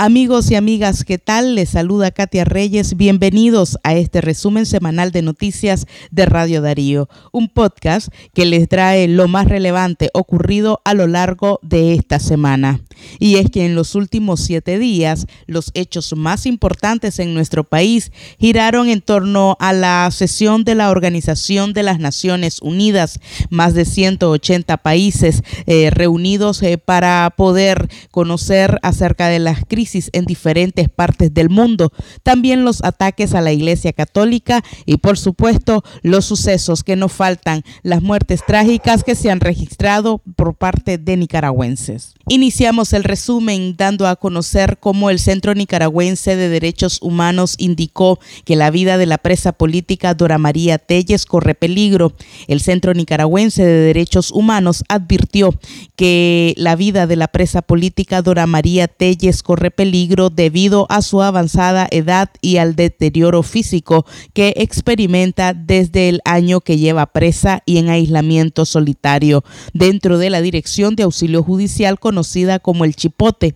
Amigos y amigas, ¿qué tal? Les saluda Katia Reyes. Bienvenidos a este resumen semanal de noticias de Radio Darío, un podcast que les trae lo más relevante ocurrido a lo largo de esta semana. Y es que en los últimos siete días, los hechos más importantes en nuestro país giraron en torno a la sesión de la Organización de las Naciones Unidas, más de 180 países eh, reunidos eh, para poder conocer acerca de las crisis en diferentes partes del mundo, también los ataques a la Iglesia Católica y por supuesto los sucesos que no faltan, las muertes trágicas que se han registrado por parte de nicaragüenses. Iniciamos el resumen dando a conocer cómo el Centro Nicaragüense de Derechos Humanos indicó que la vida de la presa política Dora María Telles corre peligro. El Centro Nicaragüense de Derechos Humanos advirtió que la vida de la presa política Dora María Telles corre peligro debido a su avanzada edad y al deterioro físico que experimenta desde el año que lleva presa y en aislamiento solitario dentro de la Dirección de Auxilio Judicial con conocida como el chipote.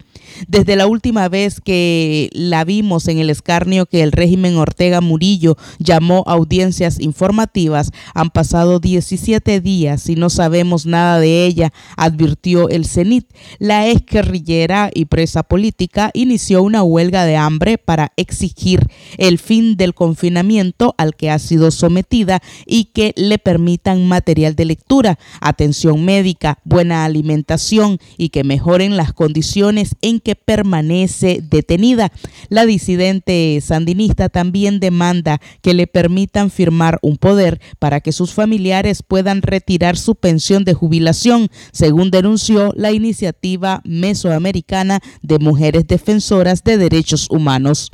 Desde la última vez que la vimos en el escarnio que el régimen Ortega Murillo llamó audiencias informativas, han pasado 17 días y no sabemos nada de ella, advirtió el CENIT. La ex guerrillera y presa política inició una huelga de hambre para exigir el fin del confinamiento al que ha sido sometida y que le permitan material de lectura, atención médica, buena alimentación y que mejoren las condiciones en que permanece detenida. La disidente sandinista también demanda que le permitan firmar un poder para que sus familiares puedan retirar su pensión de jubilación, según denunció la iniciativa mesoamericana de mujeres defensoras de derechos humanos.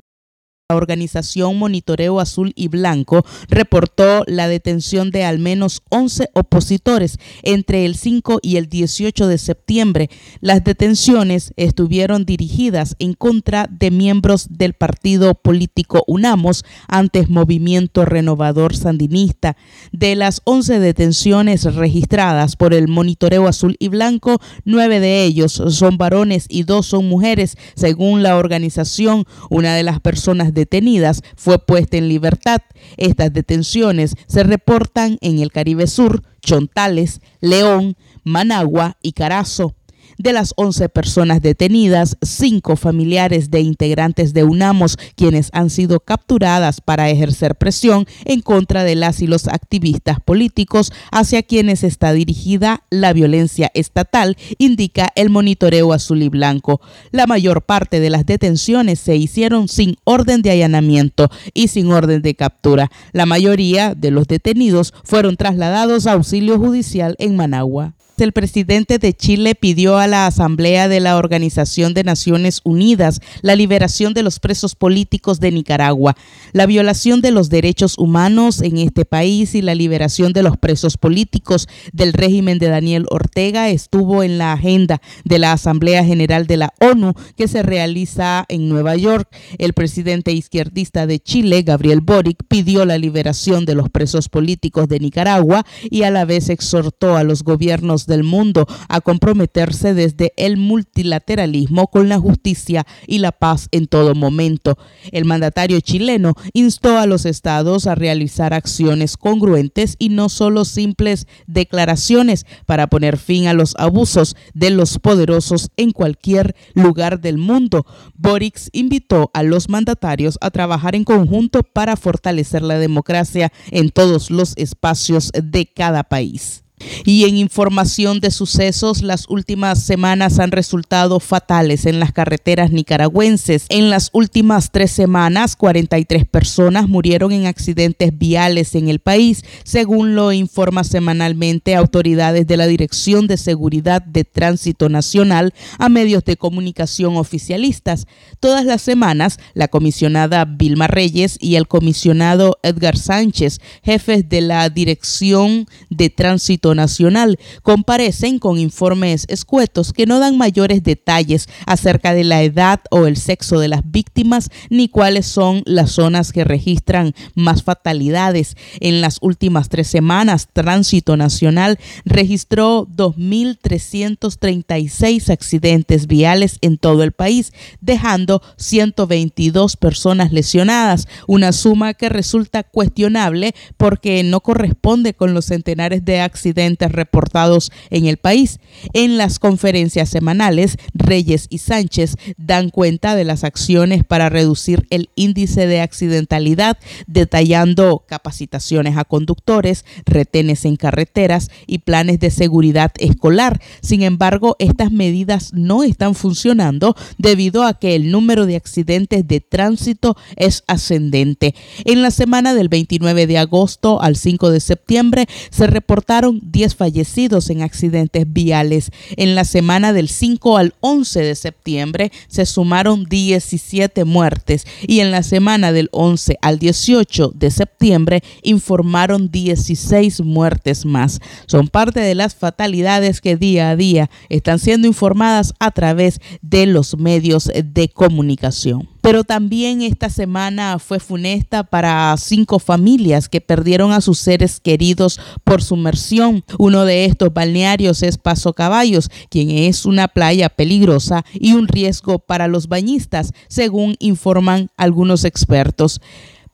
La organización Monitoreo Azul y Blanco reportó la detención de al menos 11 opositores entre el 5 y el 18 de septiembre. Las detenciones estuvieron dirigidas en contra de miembros del partido político UNAMOS, antes Movimiento Renovador Sandinista. De las 11 detenciones registradas por el Monitoreo Azul y Blanco, nueve de ellos son varones y dos son mujeres, según la organización. Una de las personas detenidas fue puesta en libertad. Estas detenciones se reportan en el Caribe Sur, Chontales, León, Managua y Carazo. De las 11 personas detenidas, cinco familiares de integrantes de UNAMOS, quienes han sido capturadas para ejercer presión en contra de las y los activistas políticos hacia quienes está dirigida la violencia estatal, indica el monitoreo azul y blanco. La mayor parte de las detenciones se hicieron sin orden de allanamiento y sin orden de captura. La mayoría de los detenidos fueron trasladados a auxilio judicial en Managua el presidente de Chile pidió a la Asamblea de la Organización de Naciones Unidas la liberación de los presos políticos de Nicaragua, la violación de los derechos humanos en este país y la liberación de los presos políticos del régimen de Daniel Ortega estuvo en la agenda de la Asamblea General de la ONU que se realiza en Nueva York. El presidente izquierdista de Chile, Gabriel Boric, pidió la liberación de los presos políticos de Nicaragua y a la vez exhortó a los gobiernos del mundo a comprometerse desde el multilateralismo con la justicia y la paz en todo momento. El mandatario chileno instó a los estados a realizar acciones congruentes y no solo simples declaraciones para poner fin a los abusos de los poderosos en cualquier lugar del mundo. Boric invitó a los mandatarios a trabajar en conjunto para fortalecer la democracia en todos los espacios de cada país. Y en información de sucesos, las últimas semanas han resultado fatales en las carreteras nicaragüenses. En las últimas tres semanas, 43 personas murieron en accidentes viales en el país, según lo informa semanalmente autoridades de la Dirección de Seguridad de Tránsito Nacional a medios de comunicación oficialistas. Todas las semanas, la comisionada Vilma Reyes y el comisionado Edgar Sánchez, jefes de la Dirección de Tránsito Nacional comparecen con informes escuetos que no dan mayores detalles acerca de la edad o el sexo de las víctimas ni cuáles son las zonas que registran más fatalidades. En las últimas tres semanas, Tránsito Nacional registró 2.336 accidentes viales en todo el país, dejando 122 personas lesionadas, una suma que resulta cuestionable porque no corresponde con los centenares de accidentes reportados en el país. En las conferencias semanales, Reyes y Sánchez dan cuenta de las acciones para reducir el índice de accidentalidad, detallando capacitaciones a conductores, retenes en carreteras y planes de seguridad escolar. Sin embargo, estas medidas no están funcionando debido a que el número de accidentes de tránsito es ascendente. En la semana del 29 de agosto al 5 de septiembre se reportaron 10 fallecidos en accidentes viales. En la semana del 5 al 11 de septiembre se sumaron 17 muertes y en la semana del 11 al 18 de septiembre informaron 16 muertes más. Son parte de las fatalidades que día a día están siendo informadas a través de los medios de comunicación. Pero también esta semana fue funesta para cinco familias que perdieron a sus seres queridos por sumersión. Uno de estos balnearios es Paso Caballos, quien es una playa peligrosa y un riesgo para los bañistas, según informan algunos expertos.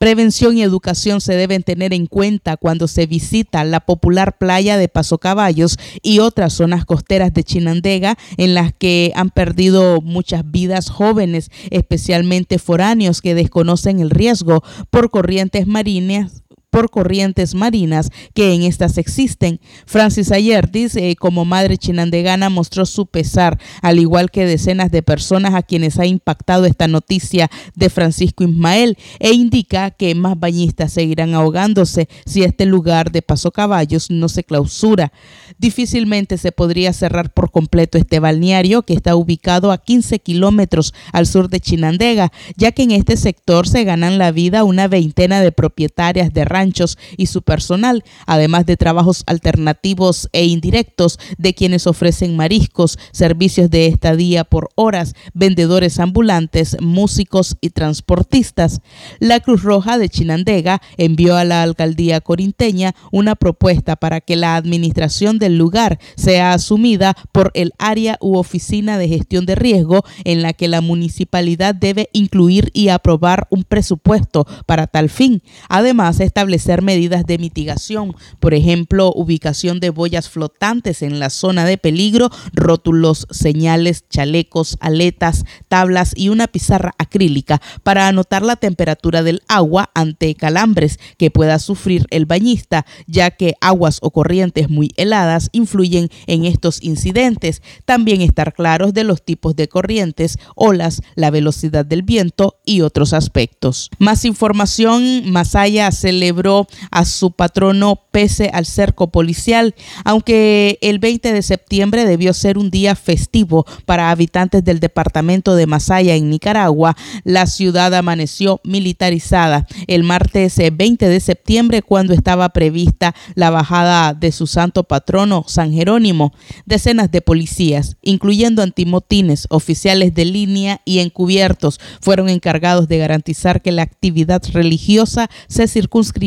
Prevención y educación se deben tener en cuenta cuando se visita la popular playa de Paso Caballos y otras zonas costeras de Chinandega en las que han perdido muchas vidas jóvenes, especialmente foráneos que desconocen el riesgo por corrientes marinas por corrientes marinas que en estas existen. Francis Ayer dice, eh, como madre chinandegana, mostró su pesar, al igual que decenas de personas a quienes ha impactado esta noticia de Francisco Ismael, e indica que más bañistas seguirán ahogándose si este lugar de Paso Caballos no se clausura. Difícilmente se podría cerrar por completo este balneario que está ubicado a 15 kilómetros al sur de Chinandega, ya que en este sector se ganan la vida una veintena de propietarias de ranchos y su personal, además de trabajos alternativos e indirectos de quienes ofrecen mariscos, servicios de estadía por horas, vendedores ambulantes, músicos y transportistas. La Cruz Roja de Chinandega envió a la alcaldía corinteña una propuesta para que la administración del lugar sea asumida por el área u oficina de gestión de riesgo en la que la municipalidad debe incluir y aprobar un presupuesto para tal fin. Además, establecer medidas de mitigación, por ejemplo, ubicación de boyas flotantes en la zona de peligro, rótulos, señales, chalecos, aletas, tablas y una pizarra acrílica para anotar la temperatura del agua ante calambres que pueda sufrir el bañista, ya que aguas o corrientes muy heladas influyen en estos incidentes. También estar claros de los tipos de corrientes, olas, la velocidad del viento y otros aspectos. Más información, Masaya celebró a su patrono pese al cerco policial, aunque el 20 de septiembre debió ser un día festivo para habitantes del departamento de Masaya en Nicaragua, la ciudad amaneció militarizada el martes 20 de septiembre cuando estaba prevista la bajada de su santo patrono San Jerónimo. Decenas de policías, incluyendo antimotines, oficiales de línea y encubiertos, fueron encargados de garantizar que la actividad religiosa se circunscribiera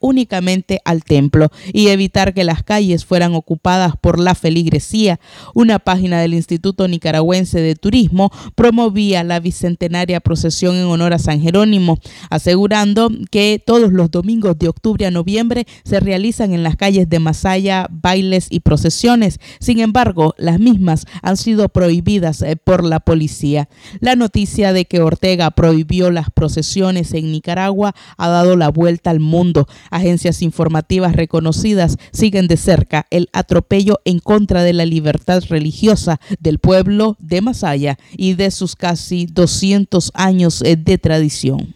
únicamente al templo y evitar que las calles fueran ocupadas por la feligresía. Una página del Instituto Nicaragüense de Turismo promovía la bicentenaria procesión en honor a San Jerónimo, asegurando que todos los domingos de octubre a noviembre se realizan en las calles de Masaya bailes y procesiones. Sin embargo, las mismas han sido prohibidas eh, por la policía. La noticia de que Ortega prohibió las procesiones en Nicaragua ha dado la vuelta al mundo Agencias informativas reconocidas siguen de cerca el atropello en contra de la libertad religiosa del pueblo de Masaya y de sus casi 200 años eh, de tradición.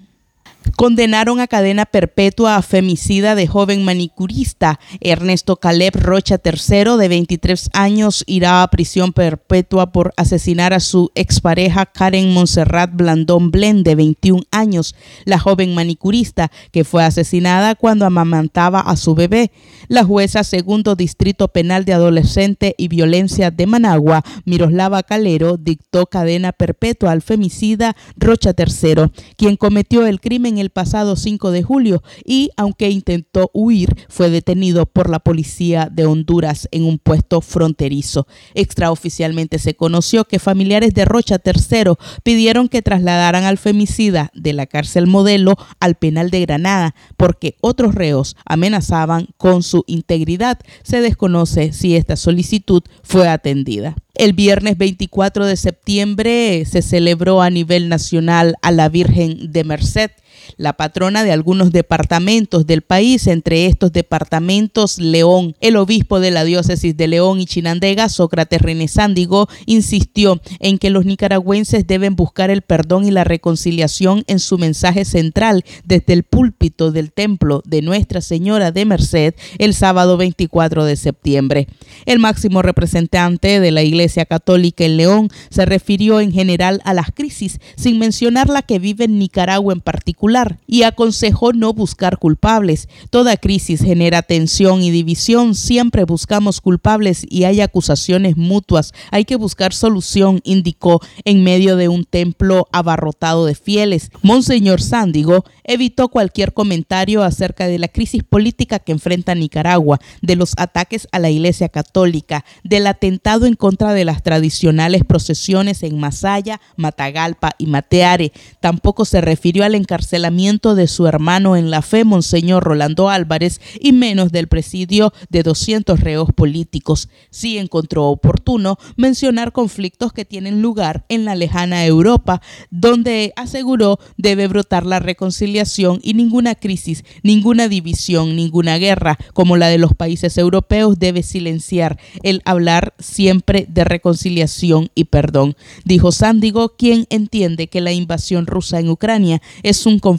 Condenaron a cadena perpetua a femicida de joven manicurista. Ernesto Caleb Rocha III, de 23 años, irá a prisión perpetua por asesinar a su expareja Karen Monserrat Blandón Blen, de 21 años, la joven manicurista que fue asesinada cuando amamantaba a su bebé. La jueza segundo Distrito Penal de Adolescente y Violencia de Managua, Miroslava Calero, dictó cadena perpetua al femicida Rocha III, quien cometió el crimen el pasado 5 de julio y, aunque intentó huir, fue detenido por la policía de Honduras en un puesto fronterizo. Extraoficialmente se conoció que familiares de Rocha III pidieron que trasladaran al femicida de la cárcel modelo al penal de Granada porque otros reos amenazaban con su integridad. Se desconoce si esta solicitud fue atendida. El viernes 24 de septiembre se celebró a nivel nacional a la Virgen de Merced la patrona de algunos departamentos del país, entre estos departamentos León. El obispo de la diócesis de León y Chinandega, Sócrates René Sándigo, insistió en que los nicaragüenses deben buscar el perdón y la reconciliación en su mensaje central desde el púlpito del templo de Nuestra Señora de Merced el sábado 24 de septiembre. El máximo representante de la Iglesia Católica en León se refirió en general a las crisis, sin mencionar la que vive en Nicaragua en particular y aconsejó no buscar culpables. Toda crisis genera tensión y división. Siempre buscamos culpables y hay acusaciones mutuas. Hay que buscar solución, indicó en medio de un templo abarrotado de fieles. Monseñor Sándigo evitó cualquier comentario acerca de la crisis política que enfrenta Nicaragua, de los ataques a la Iglesia Católica, del atentado en contra de las tradicionales procesiones en Masaya, Matagalpa y Mateare. Tampoco se refirió al encarcelamiento de su hermano en la fe, Monseñor Rolando Álvarez, y menos del presidio de 200 reos políticos. Sí encontró oportuno mencionar conflictos que tienen lugar en la lejana Europa, donde aseguró debe brotar la reconciliación y ninguna crisis, ninguna división, ninguna guerra, como la de los países europeos, debe silenciar el hablar siempre de reconciliación y perdón. Dijo Sándigo, quien entiende que la invasión rusa en Ucrania es un conflicto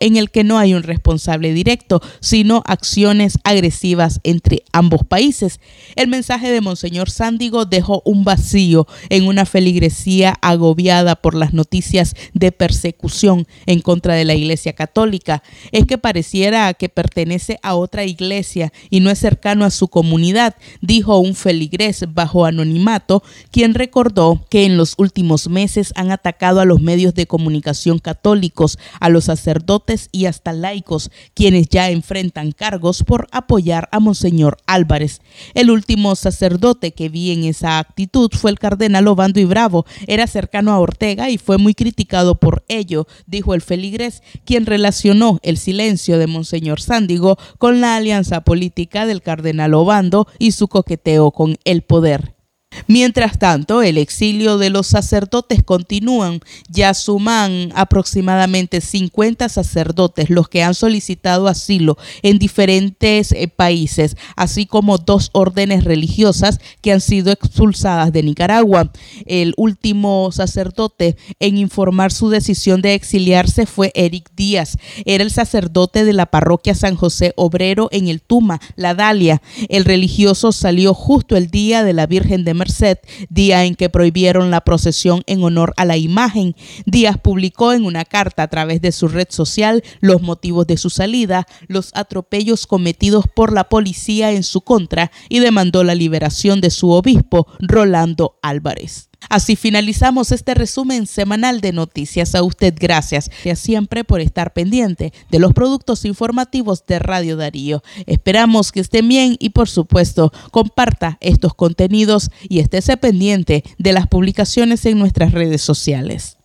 en el que no hay un responsable directo, sino acciones agresivas entre ambos países. El mensaje de Monseñor Sándigo dejó un vacío en una feligresía agobiada por las noticias de persecución en contra de la Iglesia Católica. Es que pareciera que pertenece a otra iglesia y no es cercano a su comunidad, dijo un feligrés bajo anonimato, quien recordó que en los últimos meses han atacado a los medios de comunicación católicos, a los sacerdotes y hasta laicos, quienes ya enfrentan cargos por apoyar a Monseñor Álvarez. El último sacerdote que vi en esa actitud fue el cardenal Obando y Bravo. Era cercano a Ortega y fue muy criticado por ello, dijo el feligres, quien relacionó el silencio de Monseñor Sándigo con la alianza política del cardenal Obando y su coqueteo con el poder. Mientras tanto, el exilio de los sacerdotes continúan. Ya suman aproximadamente 50 sacerdotes los que han solicitado asilo en diferentes eh, países, así como dos órdenes religiosas que han sido expulsadas de Nicaragua. El último sacerdote en informar su decisión de exiliarse fue Eric Díaz. Era el sacerdote de la parroquia San José Obrero en el Tuma, La Dalia. El religioso salió justo el día de la Virgen de Día en que prohibieron la procesión en honor a la imagen. Díaz publicó en una carta a través de su red social los motivos de su salida, los atropellos cometidos por la policía en su contra y demandó la liberación de su obispo, Rolando Álvarez. Así finalizamos este resumen semanal de noticias. A usted gracias siempre por estar pendiente de los productos informativos de Radio Darío. Esperamos que estén bien y por supuesto comparta estos contenidos y estése pendiente de las publicaciones en nuestras redes sociales.